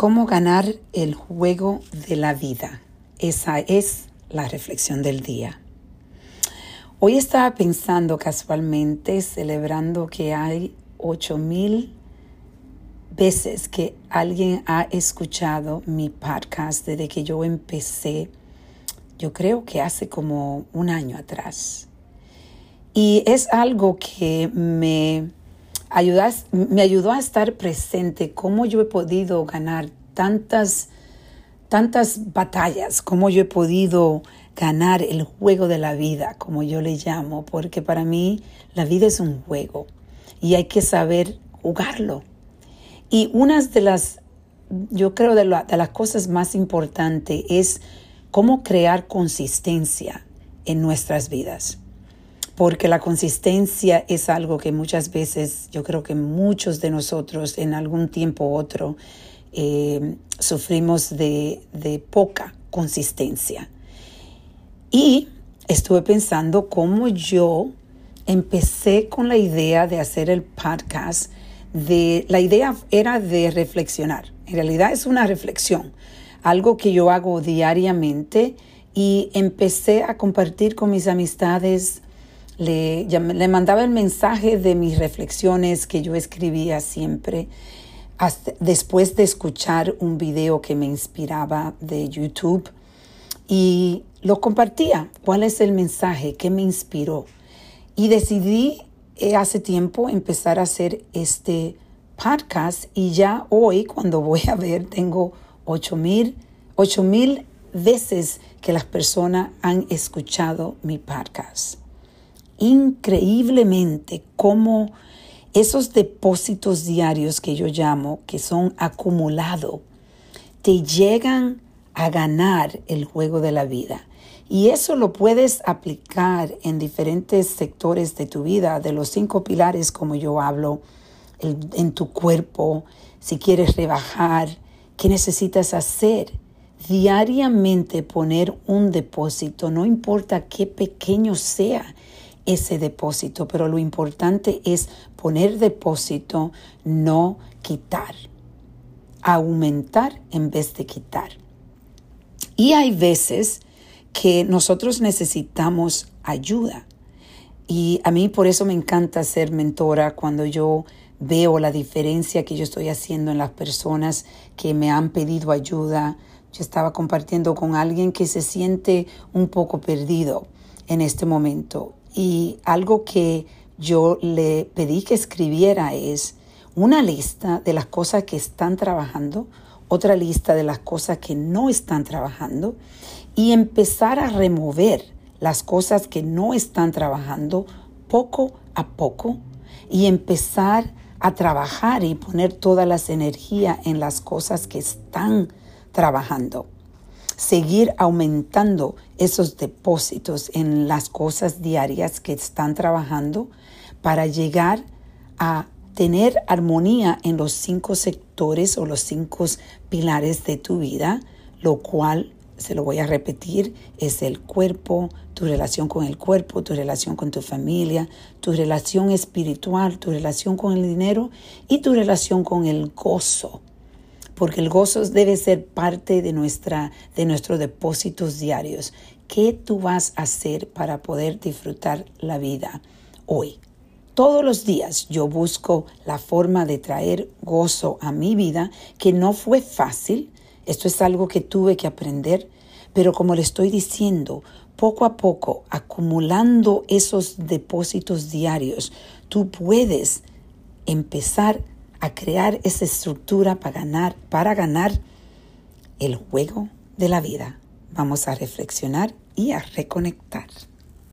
¿Cómo ganar el juego de la vida? Esa es la reflexión del día. Hoy estaba pensando casualmente, celebrando que hay ocho mil veces que alguien ha escuchado mi podcast desde que yo empecé, yo creo que hace como un año atrás. Y es algo que me me ayudó a estar presente, cómo yo he podido ganar tantas, tantas batallas, cómo yo he podido ganar el juego de la vida, como yo le llamo, porque para mí la vida es un juego y hay que saber jugarlo. Y una de las, yo creo, de, de las cosas más importantes es cómo crear consistencia en nuestras vidas porque la consistencia es algo que muchas veces yo creo que muchos de nosotros en algún tiempo u otro eh, sufrimos de, de poca consistencia. Y estuve pensando cómo yo empecé con la idea de hacer el podcast. De, la idea era de reflexionar. En realidad es una reflexión, algo que yo hago diariamente y empecé a compartir con mis amistades le, le mandaba el mensaje de mis reflexiones que yo escribía siempre después de escuchar un video que me inspiraba de YouTube y lo compartía. ¿Cuál es el mensaje? que me inspiró? Y decidí eh, hace tiempo empezar a hacer este podcast y ya hoy cuando voy a ver tengo 8 mil, mil veces que las personas han escuchado mi podcast increíblemente cómo esos depósitos diarios que yo llamo, que son acumulados, te llegan a ganar el juego de la vida. Y eso lo puedes aplicar en diferentes sectores de tu vida, de los cinco pilares como yo hablo, en tu cuerpo, si quieres rebajar, qué necesitas hacer. Diariamente poner un depósito, no importa qué pequeño sea, ese depósito, pero lo importante es poner depósito, no quitar, aumentar en vez de quitar. Y hay veces que nosotros necesitamos ayuda. Y a mí por eso me encanta ser mentora cuando yo veo la diferencia que yo estoy haciendo en las personas que me han pedido ayuda. Yo estaba compartiendo con alguien que se siente un poco perdido en este momento y algo que yo le pedí que escribiera es una lista de las cosas que están trabajando, otra lista de las cosas que no están trabajando y empezar a remover las cosas que no están trabajando poco a poco y empezar a trabajar y poner todas las energías en las cosas que están trabajando seguir aumentando esos depósitos en las cosas diarias que están trabajando para llegar a tener armonía en los cinco sectores o los cinco pilares de tu vida, lo cual, se lo voy a repetir, es el cuerpo, tu relación con el cuerpo, tu relación con tu familia, tu relación espiritual, tu relación con el dinero y tu relación con el gozo porque el gozo debe ser parte de, nuestra, de nuestros depósitos diarios. ¿Qué tú vas a hacer para poder disfrutar la vida hoy? Todos los días yo busco la forma de traer gozo a mi vida, que no fue fácil. Esto es algo que tuve que aprender, pero como le estoy diciendo, poco a poco, acumulando esos depósitos diarios, tú puedes empezar a crear esa estructura para ganar, para ganar el juego de la vida. Vamos a reflexionar y a reconectar.